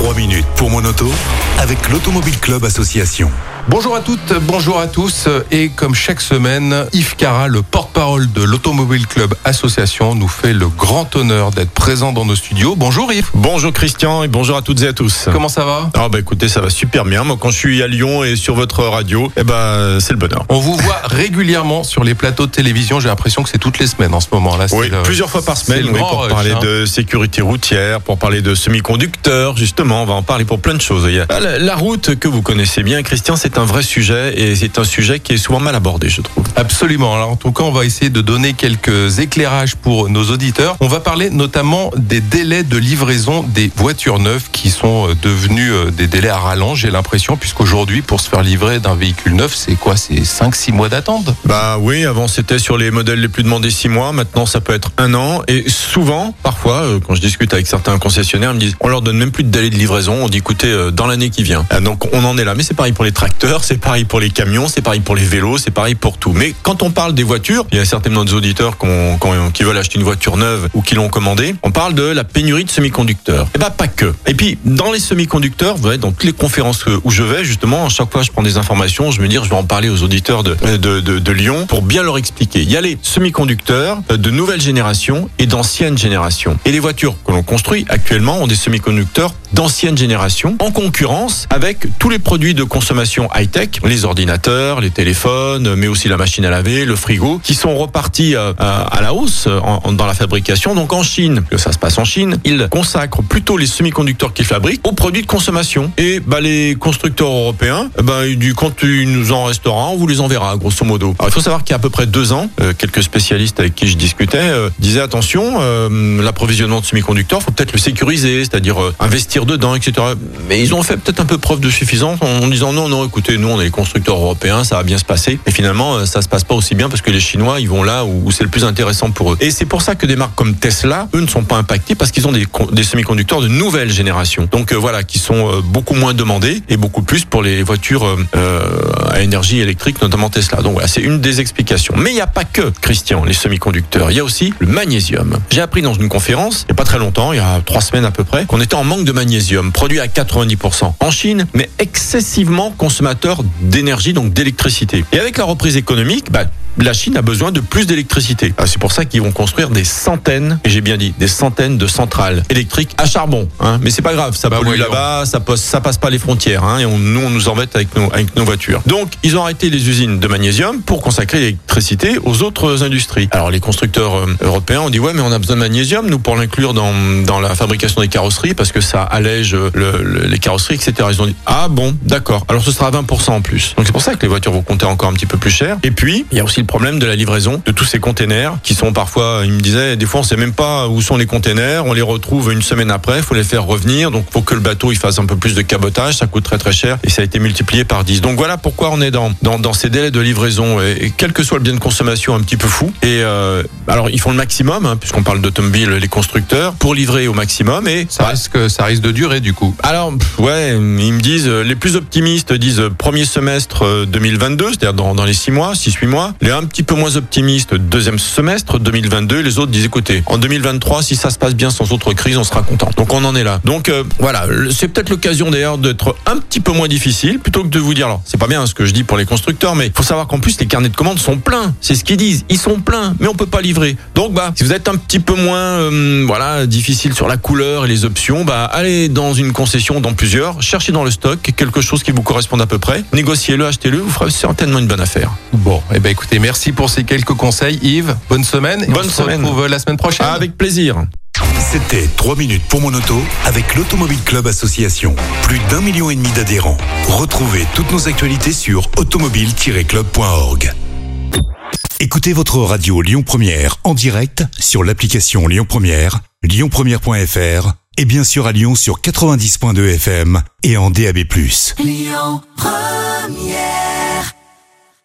3 minutes pour mon auto avec l'Automobile Club Association. Bonjour à toutes, bonjour à tous. Et comme chaque semaine, Yves Cara, le porte-parole de l'Automobile Club Association, nous fait le grand honneur d'être présent dans nos studios. Bonjour Yves. Bonjour Christian et bonjour à toutes et à tous. Comment ça va? Ah bah écoutez, ça va super bien. Moi quand je suis à Lyon et sur votre radio, eh ben c'est le bonheur. On vous voit régulièrement sur les plateaux de télévision. J'ai l'impression que c'est toutes les semaines en ce moment. Là, Oui, le- plusieurs fois par semaine oui, pour rush, parler hein. de sécurité routière, pour parler de semi-conducteurs, justement, on va en parler pour plein de choses. Il y a- Ah, La, la route que vous connaissez bien, Christian, c'est un vrai sujet et c'est un sujet qui est souvent mal abordé, je trouve. Absolument. Alors en tout cas, on va essayer de donner quelques éclairages pour nos auditeurs. On va parler notamment des délais de livraison des voitures neuves qui sont euh, devenus euh, des délais à rallonge, j'ai l'impression, puisqu'aujourd'hui, pour se faire livrer d'un véhicule neuf, c'est quoi? C'est 5-6 mois d'attente? Bah oui, avant c'était sur les modèles les plus demandés six mois, maintenant ça peut être un an. Et souvent, parfois, euh, quand je discute avec certains concessionnaires, ils me disent on leur donne même plus de délai de livraison, on dit écoutez, euh, dans l'année qui vient. Ah, Donc on en est là. Mais c'est pareil pour les tracteurs, c'est pareil pour les camions, c'est pareil pour les vélos, c'est pareil pour tout. Mais quand on parle des voitures, il y a certainement des auditeurs qui veulent acheter une voiture neuve ou qui l'ont commandée, on parle de la pénurie de semi-conducteurs. Et bah pas que. Et puis dans les semi-conducteurs, dans toutes les conférences que- où je vais, justement, à chaque fois je prends des informations, je me dis je vais en parler aux auditeurs de, de Lyon pour bien leur expliquer. Il y a les semi-conducteurs euh, de nouvelle génération et d'ancienne génération. Et les voitures que l'on construit actuellement ont des semi-conducteurs d'ancienne génération en concurrence avec tous les produits de consommation high-tech, les ordinateurs, les téléphones, mais aussi la machine à laver, le frigo, qui sont repartis euh, à, la hausse dans la fabrication. Donc en Chine, que ça se passe en Chine, ils consacrent plutôt les semi-conducteurs qu'ils fabriquent aux produits de consommation. Et bah, les constructeurs européens, ben, du quand il nous en restera, on vous les enverra, grosso modo. Alors, il faut savoir qu'il y a à peu près deux ans, euh, quelques spécialistes avec qui je discutais euh, disaient attention, l'approvisionnement de semi-conducteurs, faut peut-être le sécuriser, c'est-à-dire investir dedans, etc. Mais ils ont fait peut-être un peu preuve de suffisance en, disant non, non, écoutez, nous on est les constructeurs européens, ça va bien se passer. Et finalement, euh, ça se passe pas aussi bien parce que les Chinois, ils vont là où, c'est le plus intéressant pour eux. Et c'est pour ça que des marques comme Tesla, eux, ne sont pas impactés parce qu'ils ont des, des semi-conducteurs de nouvelle génération. Donc euh, voilà, qui sont euh, beaucoup moins demandés et beaucoup plus pour les voitures euh, euh, à énergie électrique, notamment Tesla. Donc voilà, c'est une des explications. Mais il n'y a pas que, Christian, les semi-conducteurs. Il y a aussi le magnésium. J'ai appris dans une conférence, il n'y a pas très longtemps, il y a trois semaines à peu près, qu'on était en manque de magnésium, produit à 90% en Chine, mais excessivement consommateur d'énergie, donc d'électricité. Et avec la reprise économique, bah, la Chine a besoin de plus d'électricité. Ah, C'est pour ça qu'ils vont construire des centaines, et j'ai bien dit, des centaines de centrales électriques à charbon. Hein. Mais c'est pas grave, ça Bah, pollue là-bas, ça passe, ça passe pas les frontières. Hein, et on- nous, on nous embête avec nos, avec nos voitures. Donc, ils ont arrêté les usines de magnésium pour consacrer l'électricité aux autres industries. Alors, les constructeurs euh, européens ont dit ouais, mais on a besoin de magnésium nous pour l'inclure dans, dans la fabrication des carrosseries parce que ça allège euh, le- le- les carrosseries, etc. Ils ont dit ah bon, d'accord. Alors, ce sera 20% en plus. Donc, c'est pour ça que les voitures vont compter encore un petit peu plus cher. Et puis, il y a aussi le problème de la livraison de tous ces containers qui sont parfois, il me disait, des fois on sait même pas où sont les containers, on les retrouve une semaine après, il faut les faire revenir, donc faut que le bateau il fasse un peu plus de cabotage, ça coûte très très cher et ça a été multiplié par 10. Donc voilà pourquoi on est dans dans, dans ces délais de livraison et, et quel que soit le bien de consommation un petit peu fou. Et euh, alors ils font le maximum hein, puisqu'on parle d'automobile, les constructeurs pour livrer au maximum et Ça risque, ça risque de durer du coup. alors, pff, ouais, ils me disent, euh, les plus optimistes disent euh, premier semestre euh, 2022, c'est-à-dire dans, dans les 6 mois, 6-8 mois. Les un petit peu moins optimistes, deuxième semestre 2022. Les autres disent, écoutez, en 2023, si ça se passe bien sans autre crise, on sera content. Donc on en est là. Donc euh, voilà, c'est peut-être l'occasion d'ailleurs d'être un petit peu moins difficile, plutôt que de vous dire, alors c'est pas bien ce que je dis pour les constructeurs, mais faut savoir qu'en plus les carnets de commandes sont pleins. C'est ce qu'ils disent, ils sont pleins, mais on peut pas livrer. Donc bah, si vous êtes un petit peu moins, euh, voilà, difficile sur la couleur et les options, bah allez dans une concession, dans plusieurs, cherchez dans le stock quelque chose qui vous corresponde à peu près, négociez-le, achetez-le, vous ferez certainement une bonne affaire. Bon, eh ben écoutez, merci pour ces quelques conseils, Yves. Bonne semaine. Et Bonne on se semaine. retrouve la semaine prochaine. Avec plaisir. C'était 3 minutes pour mon auto avec l'Automobile Club Association. Plus d'un million et demi d'adhérents. Retrouvez toutes nos actualités sur automobile-club.org. Écoutez votre radio Lyon Première en direct sur l'application Lyon Première, lyonpremière.fr et bien sûr à Lyon sur 90.2 FM et en DAB+. Lyon Première